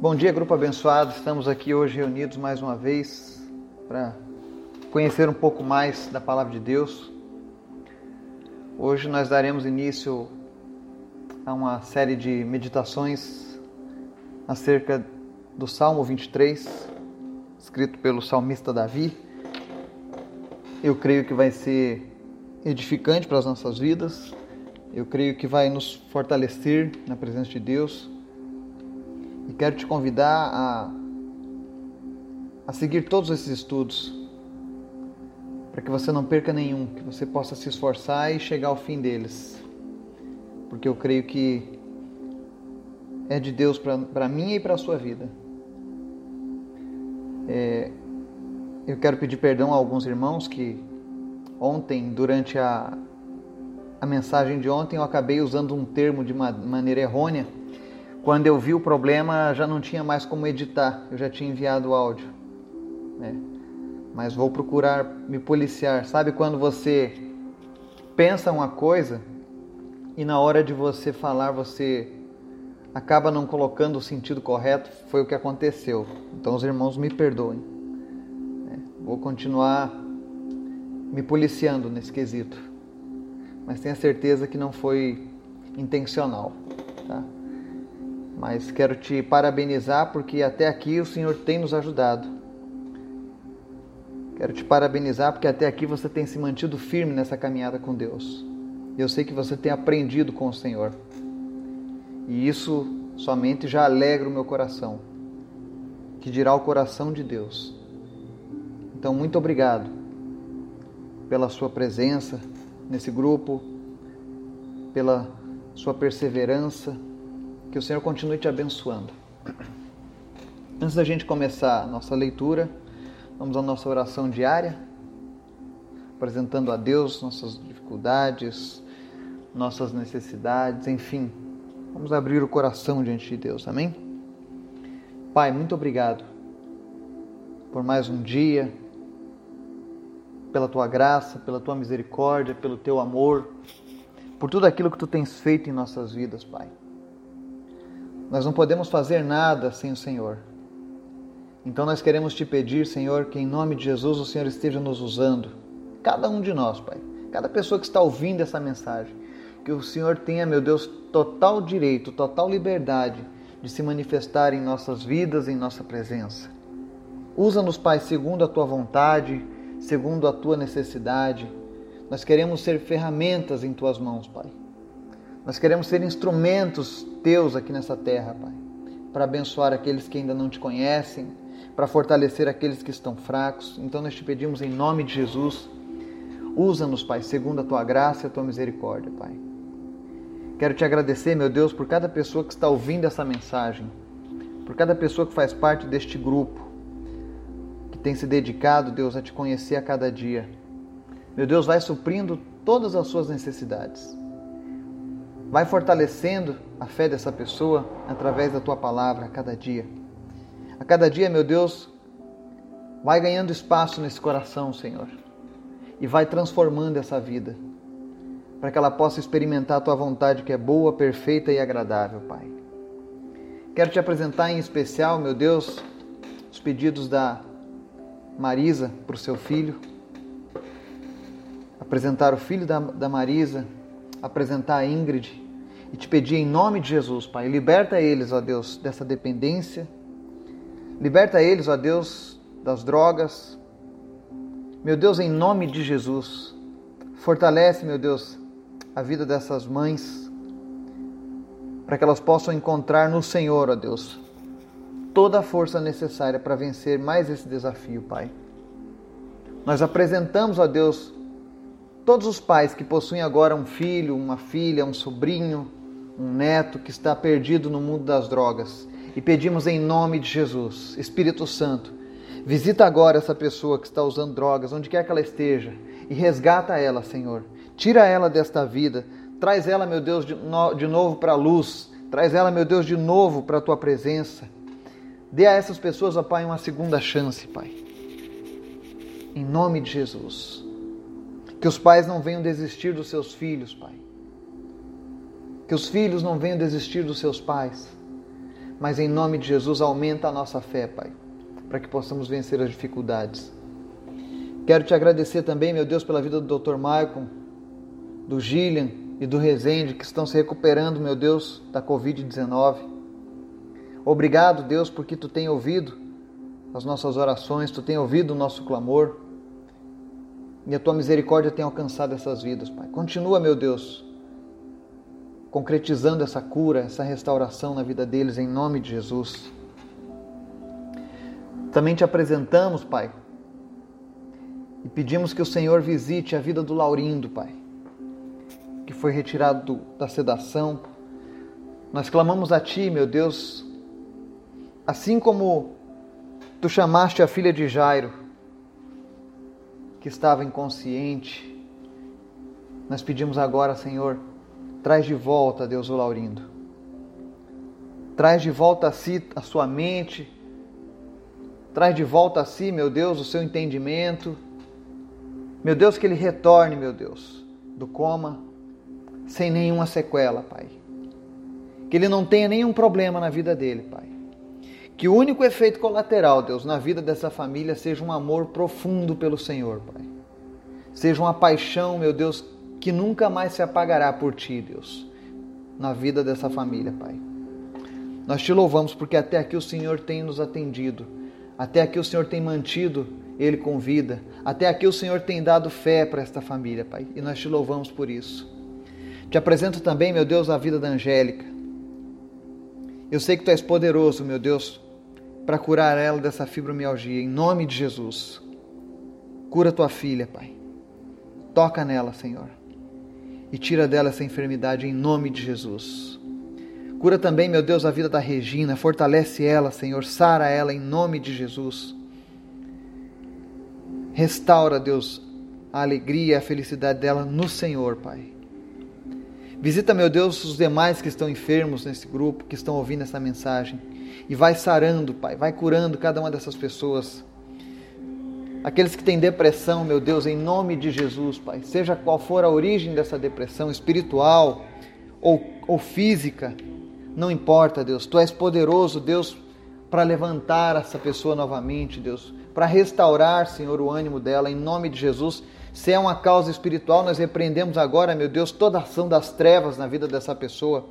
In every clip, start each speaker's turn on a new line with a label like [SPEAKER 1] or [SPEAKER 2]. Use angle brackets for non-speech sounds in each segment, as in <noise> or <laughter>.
[SPEAKER 1] Bom dia, grupo abençoado. Estamos aqui hoje reunidos mais uma vez para conhecer um pouco mais da palavra de Deus. Hoje nós daremos início a uma série de meditações acerca do Salmo 23, escrito pelo salmista Davi. Eu creio que vai ser edificante para as nossas vidas. Eu creio que vai nos fortalecer na presença de Deus e quero te convidar a, a seguir todos esses estudos, para que você não perca nenhum, que você possa se esforçar e chegar ao fim deles, porque eu creio que é de Deus para mim e para a sua vida. É, eu quero pedir perdão a alguns irmãos que ontem, durante a, a mensagem de ontem, eu acabei usando um termo de maneira errônea quando eu vi o problema, já não tinha mais como editar, eu já tinha enviado o áudio. Né? Mas vou procurar me policiar. Sabe quando você pensa uma coisa e na hora de você falar você acaba não colocando o sentido correto? Foi o que aconteceu. Então os irmãos me perdoem. Né? Vou continuar me policiando nesse quesito. Mas tenha certeza que não foi intencional. Mas quero te parabenizar porque até aqui o Senhor tem nos ajudado. Quero te parabenizar porque até aqui você tem se mantido firme nessa caminhada com Deus. Eu sei que você tem aprendido com o Senhor. E isso somente já alegra o meu coração, que dirá o coração de Deus. Então, muito obrigado pela sua presença nesse grupo, pela sua perseverança que o Senhor continue te abençoando. Antes da gente começar a nossa leitura, vamos à nossa oração diária, apresentando a Deus nossas dificuldades, nossas necessidades, enfim. Vamos abrir o coração diante de Deus, amém? Pai, muito obrigado por mais um dia, pela tua graça, pela tua misericórdia, pelo teu amor, por tudo aquilo que tu tens feito em nossas vidas, Pai. Nós não podemos fazer nada sem o Senhor. Então nós queremos te pedir, Senhor, que em nome de Jesus o Senhor esteja nos usando. Cada um de nós, Pai. Cada pessoa que está ouvindo essa mensagem. Que o Senhor tenha, meu Deus, total direito, total liberdade de se manifestar em nossas vidas, em nossa presença. Usa-nos, Pai, segundo a tua vontade, segundo a tua necessidade. Nós queremos ser ferramentas em tuas mãos, Pai. Nós queremos ser instrumentos teus aqui nessa terra, Pai, para abençoar aqueles que ainda não te conhecem, para fortalecer aqueles que estão fracos. Então nós te pedimos em nome de Jesus, usa-nos, Pai, segundo a tua graça e a tua misericórdia, Pai. Quero te agradecer, meu Deus, por cada pessoa que está ouvindo essa mensagem, por cada pessoa que faz parte deste grupo, que tem se dedicado, Deus, a te conhecer a cada dia. Meu Deus, vai suprindo todas as suas necessidades. Vai fortalecendo a fé dessa pessoa através da tua palavra a cada dia. A cada dia, meu Deus, vai ganhando espaço nesse coração, Senhor, e vai transformando essa vida, para que ela possa experimentar a tua vontade que é boa, perfeita e agradável, Pai. Quero te apresentar em especial, meu Deus, os pedidos da Marisa para o seu filho. Apresentar o filho da, da Marisa apresentar a Ingrid e te pedir em nome de Jesus, Pai, liberta eles, ó Deus, dessa dependência. Liberta eles, ó Deus, das drogas. Meu Deus, em nome de Jesus, fortalece, meu Deus, a vida dessas mães, para que elas possam encontrar no Senhor, ó Deus, toda a força necessária para vencer mais esse desafio, Pai. Nós apresentamos, ó Deus, Todos os pais que possuem agora um filho, uma filha, um sobrinho, um neto que está perdido no mundo das drogas, e pedimos em nome de Jesus, Espírito Santo, visita agora essa pessoa que está usando drogas, onde quer que ela esteja, e resgata ela, Senhor. Tira ela desta vida, traz ela, meu Deus, de, no, de novo para a luz, traz ela, meu Deus, de novo para a tua presença. Dê a essas pessoas, ó Pai, uma segunda chance, Pai. Em nome de Jesus. Que os pais não venham desistir dos seus filhos, Pai. Que os filhos não venham desistir dos seus pais. mas em nome de Jesus aumenta a nossa fé, Pai, para que possamos vencer as dificuldades. Quero te agradecer também, meu Deus, pela vida do Dr. Maicon, do Gillian e do Rezende, que estão se recuperando, meu Deus, da Covid-19. Obrigado, Deus, porque tu tem ouvido as nossas orações, tu tem ouvido o nosso clamor e a tua misericórdia tem alcançado essas vidas, Pai. Continua, meu Deus, concretizando essa cura, essa restauração na vida deles, em nome de Jesus. Também te apresentamos, Pai, e pedimos que o Senhor visite a vida do Laurindo, Pai, que foi retirado do, da sedação. Nós clamamos a Ti, meu Deus, assim como Tu chamaste a filha de Jairo, que estava inconsciente. Nós pedimos agora, Senhor, traz de volta, Deus, o Laurindo. Traz de volta a si a sua mente. Traz de volta a si, meu Deus, o seu entendimento. Meu Deus, que ele retorne, meu Deus, do coma sem nenhuma sequela, Pai. Que ele não tenha nenhum problema na vida dele, Pai. Que o único efeito colateral, Deus, na vida dessa família seja um amor profundo pelo Senhor, Pai. Seja uma paixão, meu Deus, que nunca mais se apagará por Ti, Deus, na vida dessa família, Pai. Nós te louvamos porque até aqui o Senhor tem nos atendido, até aqui o Senhor tem mantido ele com vida, até aqui o Senhor tem dado fé para esta família, Pai, e nós te louvamos por isso. Te apresento também, meu Deus, a vida da Angélica. Eu sei que tu és poderoso, meu Deus, para curar ela dessa fibromialgia, em nome de Jesus. Cura tua filha, Pai. Toca nela, Senhor. E tira dela essa enfermidade em nome de Jesus. Cura também, meu Deus, a vida da Regina. Fortalece ela, Senhor. Sara ela em nome de Jesus. Restaura, Deus, a alegria e a felicidade dela no Senhor, Pai. Visita, meu Deus, os demais que estão enfermos nesse grupo, que estão ouvindo essa mensagem e vai sarando, Pai, vai curando cada uma dessas pessoas. Aqueles que têm depressão, meu Deus, em nome de Jesus, Pai, seja qual for a origem dessa depressão, espiritual ou, ou física, não importa, Deus, Tu és poderoso, Deus, para levantar essa pessoa novamente, Deus, para restaurar, Senhor, o ânimo dela, em nome de Jesus. Se é uma causa espiritual, nós repreendemos agora, meu Deus, toda ação das trevas na vida dessa pessoa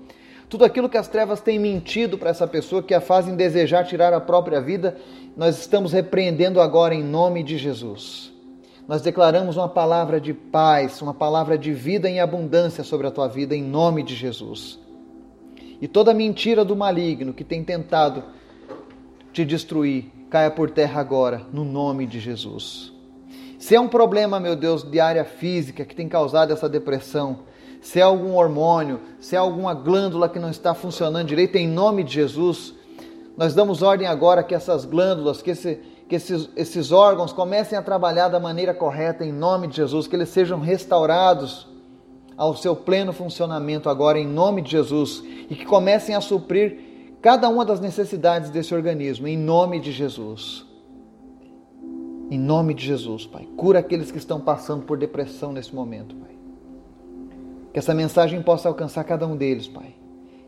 [SPEAKER 1] tudo aquilo que as trevas têm mentido para essa pessoa, que a fazem desejar tirar a própria vida, nós estamos repreendendo agora em nome de Jesus. Nós declaramos uma palavra de paz, uma palavra de vida em abundância sobre a tua vida, em nome de Jesus. E toda mentira do maligno que tem tentado te destruir, caia por terra agora, no nome de Jesus. Se é um problema, meu Deus, de área física que tem causado essa depressão, se é algum hormônio, se é alguma glândula que não está funcionando direito, em nome de Jesus, nós damos ordem agora que essas glândulas, que, esse, que esses, esses órgãos comecem a trabalhar da maneira correta, em nome de Jesus, que eles sejam restaurados ao seu pleno funcionamento agora, em nome de Jesus, e que comecem a suprir cada uma das necessidades desse organismo, em nome de Jesus. Em nome de Jesus, Pai. Cura aqueles que estão passando por depressão nesse momento, Pai. Que essa mensagem possa alcançar cada um deles, Pai.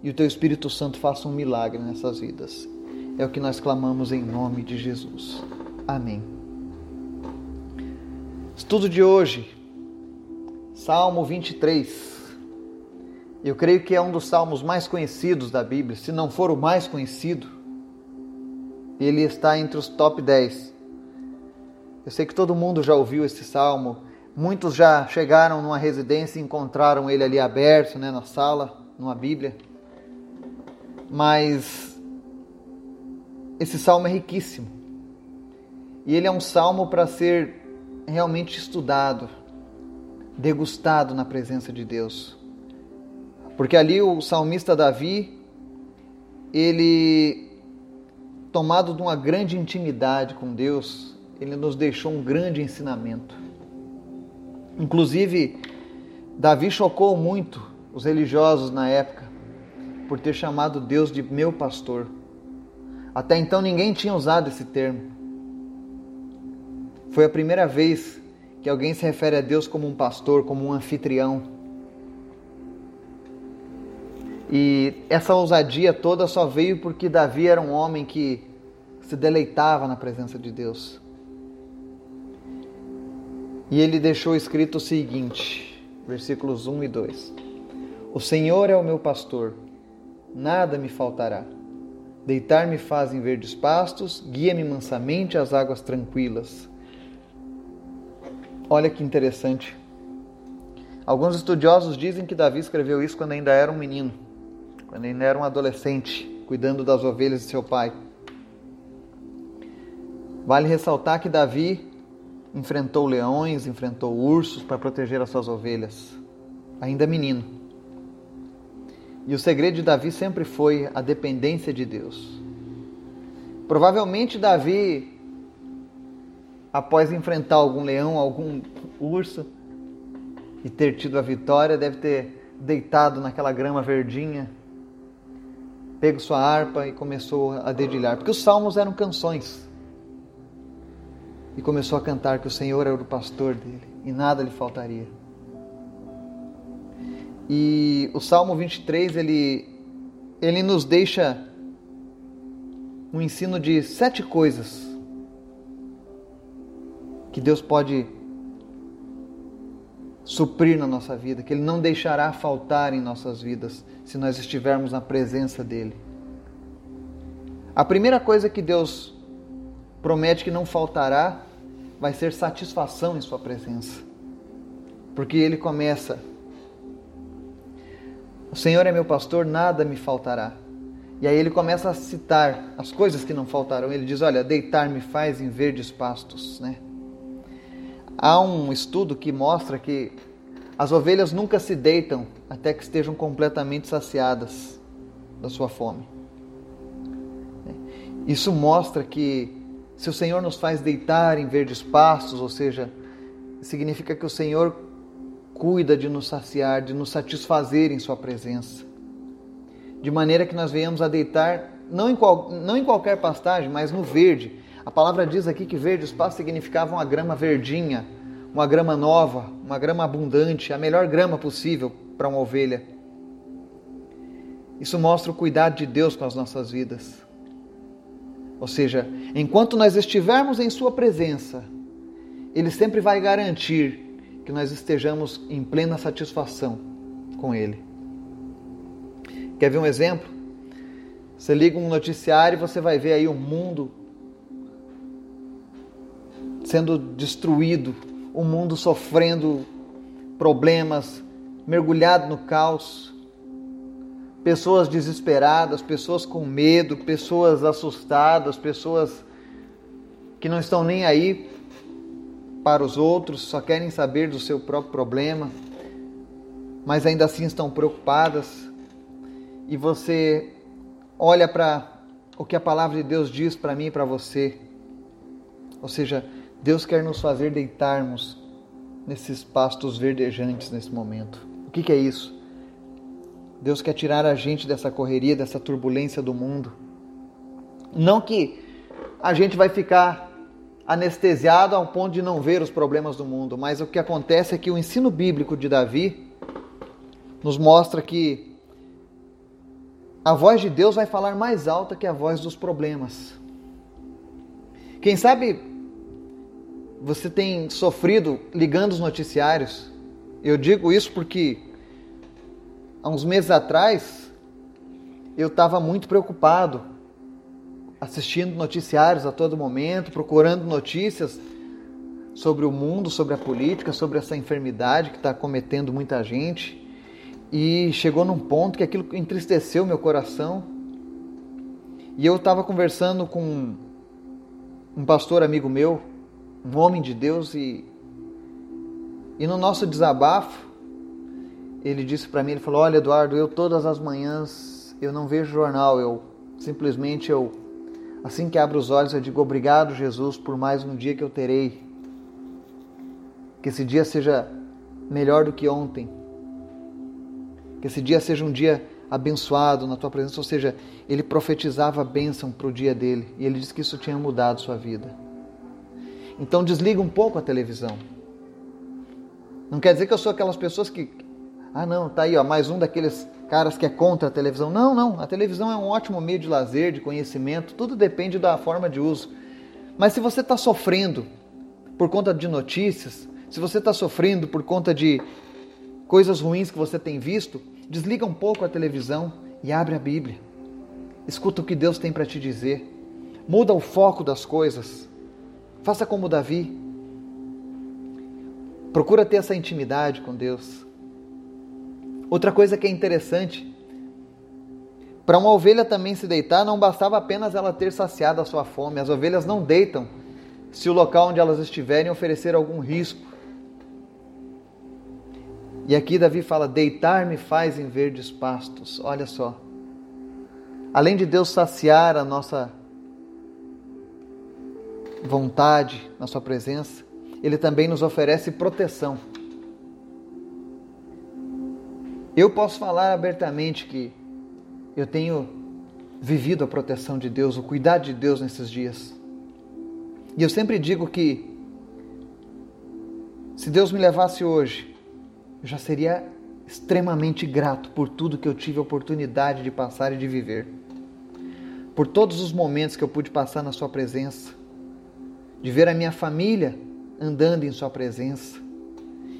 [SPEAKER 1] E o Teu Espírito Santo faça um milagre nessas vidas. É o que nós clamamos em nome de Jesus. Amém. Estudo de hoje, Salmo 23. Eu creio que é um dos salmos mais conhecidos da Bíblia, se não for o mais conhecido. Ele está entre os top 10. Eu sei que todo mundo já ouviu esse salmo Muitos já chegaram numa residência e encontraram ele ali aberto, né, na sala, numa Bíblia. Mas esse salmo é riquíssimo. E ele é um salmo para ser realmente estudado, degustado na presença de Deus. Porque ali o salmista Davi, ele tomado de uma grande intimidade com Deus, ele nos deixou um grande ensinamento. Inclusive, Davi chocou muito os religiosos na época por ter chamado Deus de meu pastor. Até então ninguém tinha usado esse termo. Foi a primeira vez que alguém se refere a Deus como um pastor, como um anfitrião. E essa ousadia toda só veio porque Davi era um homem que se deleitava na presença de Deus. E ele deixou escrito o seguinte, versículos 1 e 2: O Senhor é o meu pastor, nada me faltará. Deitar-me faz em verdes pastos, guia-me mansamente às águas tranquilas. Olha que interessante. Alguns estudiosos dizem que Davi escreveu isso quando ainda era um menino, quando ainda era um adolescente, cuidando das ovelhas de seu pai. Vale ressaltar que Davi enfrentou leões, enfrentou ursos para proteger as suas ovelhas, ainda menino. E o segredo de Davi sempre foi a dependência de Deus. Provavelmente Davi, após enfrentar algum leão, algum urso e ter tido a vitória, deve ter deitado naquela grama verdinha, pego sua harpa e começou a dedilhar, porque os salmos eram canções e começou a cantar que o Senhor era o pastor dele e nada lhe faltaria. E o Salmo 23 ele, ele nos deixa um ensino de sete coisas que Deus pode suprir na nossa vida, que Ele não deixará faltar em nossas vidas se nós estivermos na presença dEle. A primeira coisa que Deus promete que não faltará, vai ser satisfação em Sua presença. Porque Ele começa: O Senhor é meu pastor, nada me faltará. E aí ele começa a citar as coisas que não faltarão. Ele diz: Olha, deitar-me faz em verdes pastos. Né? Há um estudo que mostra que as ovelhas nunca se deitam até que estejam completamente saciadas da sua fome. Isso mostra que se o Senhor nos faz deitar em verdes pastos, ou seja, significa que o Senhor cuida de nos saciar, de nos satisfazer em Sua presença. De maneira que nós venhamos a deitar, não em, qual, não em qualquer pastagem, mas no verde. A palavra diz aqui que verdes pastos significavam uma grama verdinha, uma grama nova, uma grama abundante, a melhor grama possível para uma ovelha. Isso mostra o cuidado de Deus com as nossas vidas. Ou seja, enquanto nós estivermos em Sua presença, Ele sempre vai garantir que nós estejamos em plena satisfação com Ele. Quer ver um exemplo? Você liga um noticiário e você vai ver aí o mundo sendo destruído, o mundo sofrendo problemas, mergulhado no caos pessoas desesperadas, pessoas com medo, pessoas assustadas, pessoas que não estão nem aí para os outros, só querem saber do seu próprio problema, mas ainda assim estão preocupadas. E você olha para o que a palavra de Deus diz para mim e para você. Ou seja, Deus quer nos fazer deitarmos nesses pastos verdejantes nesse momento. O que, que é isso? Deus quer tirar a gente dessa correria, dessa turbulência do mundo. Não que a gente vai ficar anestesiado ao ponto de não ver os problemas do mundo, mas o que acontece é que o ensino bíblico de Davi nos mostra que a voz de Deus vai falar mais alta que a voz dos problemas. Quem sabe você tem sofrido ligando os noticiários. Eu digo isso porque há uns meses atrás, eu estava muito preocupado, assistindo noticiários a todo momento, procurando notícias sobre o mundo, sobre a política, sobre essa enfermidade que está cometendo muita gente. E chegou num ponto que aquilo entristeceu meu coração. E eu estava conversando com um pastor amigo meu, um homem de Deus, e, e no nosso desabafo, ele disse para mim, ele falou: "Olha, Eduardo, eu todas as manhãs eu não vejo jornal, eu simplesmente eu assim que abro os olhos eu digo obrigado, Jesus, por mais um dia que eu terei. Que esse dia seja melhor do que ontem. Que esse dia seja um dia abençoado na tua presença, ou seja, ele profetizava a bênção para o dia dele e ele disse que isso tinha mudado sua vida. Então desliga um pouco a televisão. Não quer dizer que eu sou aquelas pessoas que ah, não, tá aí, ó, mais um daqueles caras que é contra a televisão. Não, não. A televisão é um ótimo meio de lazer, de conhecimento. Tudo depende da forma de uso. Mas se você está sofrendo por conta de notícias, se você está sofrendo por conta de coisas ruins que você tem visto, desliga um pouco a televisão e abre a Bíblia. Escuta o que Deus tem para te dizer. Muda o foco das coisas. Faça como Davi. Procura ter essa intimidade com Deus. Outra coisa que é interessante, para uma ovelha também se deitar, não bastava apenas ela ter saciado a sua fome. As ovelhas não deitam se o local onde elas estiverem oferecer algum risco. E aqui Davi fala: deitar-me faz em verdes pastos. Olha só. Além de Deus saciar a nossa vontade na Sua presença, Ele também nos oferece proteção. Eu posso falar abertamente que eu tenho vivido a proteção de Deus, o cuidado de Deus nesses dias. E eu sempre digo que se Deus me levasse hoje eu já seria extremamente grato por tudo que eu tive a oportunidade de passar e de viver. Por todos os momentos que eu pude passar na Sua presença, de ver a minha família andando em Sua presença.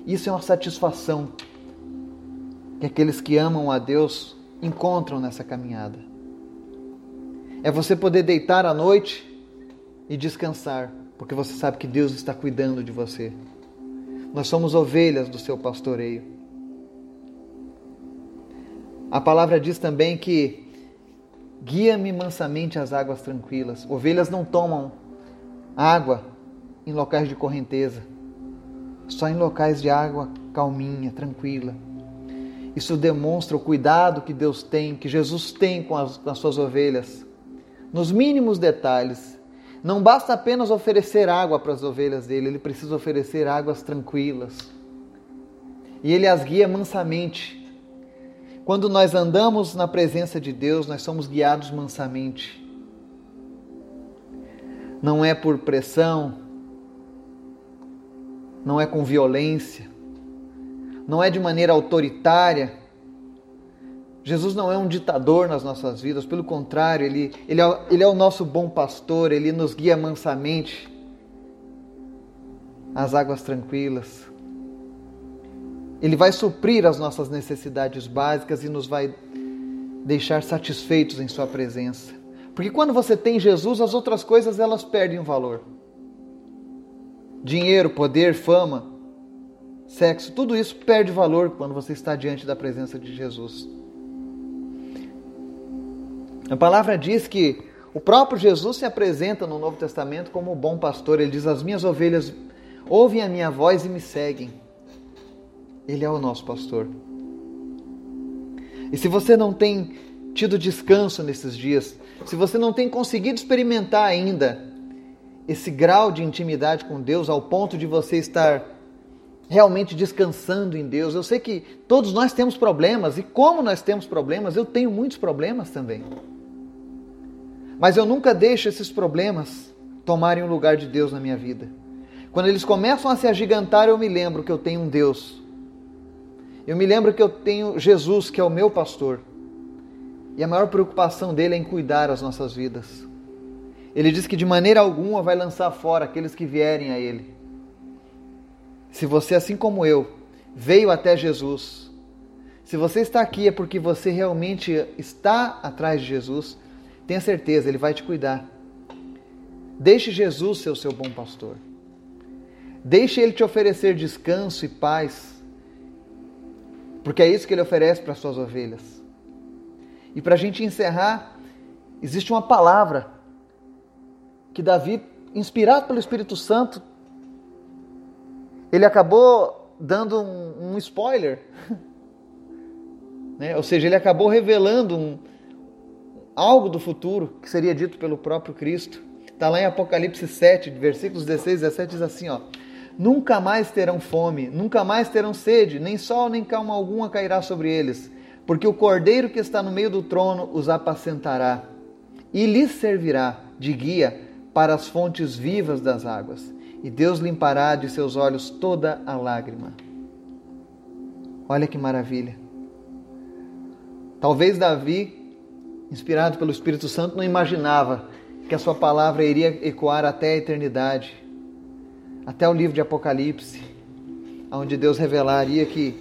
[SPEAKER 1] Isso é uma satisfação que aqueles que amam a Deus encontram nessa caminhada. É você poder deitar à noite e descansar, porque você sabe que Deus está cuidando de você. Nós somos ovelhas do seu pastoreio. A palavra diz também que guia-me mansamente às águas tranquilas. Ovelhas não tomam água em locais de correnteza, só em locais de água calminha, tranquila. Isso demonstra o cuidado que Deus tem, que Jesus tem com as, com as suas ovelhas, nos mínimos detalhes não basta apenas oferecer água para as ovelhas dele, ele precisa oferecer águas tranquilas. E ele as guia mansamente. Quando nós andamos na presença de Deus, nós somos guiados mansamente. Não é por pressão, não é com violência, não é de maneira autoritária, Jesus não é um ditador nas nossas vidas, pelo contrário, ele, ele, é, ele é o nosso bom pastor, ele nos guia mansamente às águas tranquilas. Ele vai suprir as nossas necessidades básicas e nos vai deixar satisfeitos em Sua presença. Porque quando você tem Jesus, as outras coisas elas perdem o valor. Dinheiro, poder, fama, sexo, tudo isso perde valor quando você está diante da presença de Jesus. A palavra diz que o próprio Jesus se apresenta no Novo Testamento como o bom pastor. Ele diz: As minhas ovelhas ouvem a minha voz e me seguem. Ele é o nosso pastor. E se você não tem tido descanso nesses dias, se você não tem conseguido experimentar ainda esse grau de intimidade com Deus ao ponto de você estar realmente descansando em Deus, eu sei que todos nós temos problemas e como nós temos problemas, eu tenho muitos problemas também. Mas eu nunca deixo esses problemas tomarem o lugar de Deus na minha vida. Quando eles começam a se agigantar, eu me lembro que eu tenho um Deus. Eu me lembro que eu tenho Jesus, que é o meu pastor. E a maior preocupação dele é em cuidar as nossas vidas. Ele diz que de maneira alguma vai lançar fora aqueles que vierem a ele. Se você, assim como eu, veio até Jesus, se você está aqui é porque você realmente está atrás de Jesus, Tenha certeza, Ele vai te cuidar. Deixe Jesus ser o seu bom pastor. Deixe Ele te oferecer descanso e paz, porque é isso que Ele oferece para as suas ovelhas. E para a gente encerrar, existe uma palavra que Davi, inspirado pelo Espírito Santo, ele acabou dando um, um spoiler. <laughs> né? Ou seja, ele acabou revelando um, algo do futuro que seria dito pelo próprio Cristo. Está lá em Apocalipse 7, versículos 16 e 17, diz assim: ó, Nunca mais terão fome, nunca mais terão sede, nem sol nem calma alguma cairá sobre eles, porque o cordeiro que está no meio do trono os apacentará e lhes servirá de guia para as fontes vivas das águas, e Deus limpará de seus olhos toda a lágrima. Olha que maravilha! Talvez Davi, inspirado pelo Espírito Santo, não imaginava que a sua palavra iria ecoar até a eternidade, até o livro de Apocalipse, onde Deus revelaria que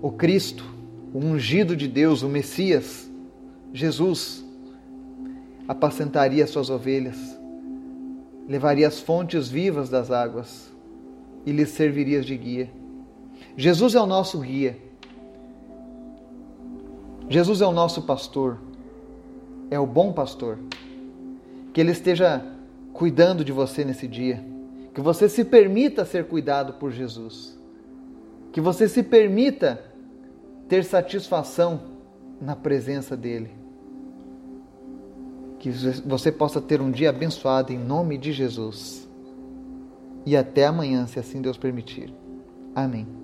[SPEAKER 1] o Cristo, o ungido de Deus, o Messias, Jesus, apacentaria suas ovelhas, levaria as fontes vivas das águas e lhes serviria de guia. Jesus é o nosso guia. Jesus é o nosso pastor. É o bom pastor. Que ele esteja cuidando de você nesse dia. Que você se permita ser cuidado por Jesus. Que você se permita ter satisfação na presença dele. Que você possa ter um dia abençoado em nome de Jesus. E até amanhã, se assim Deus permitir. Amém.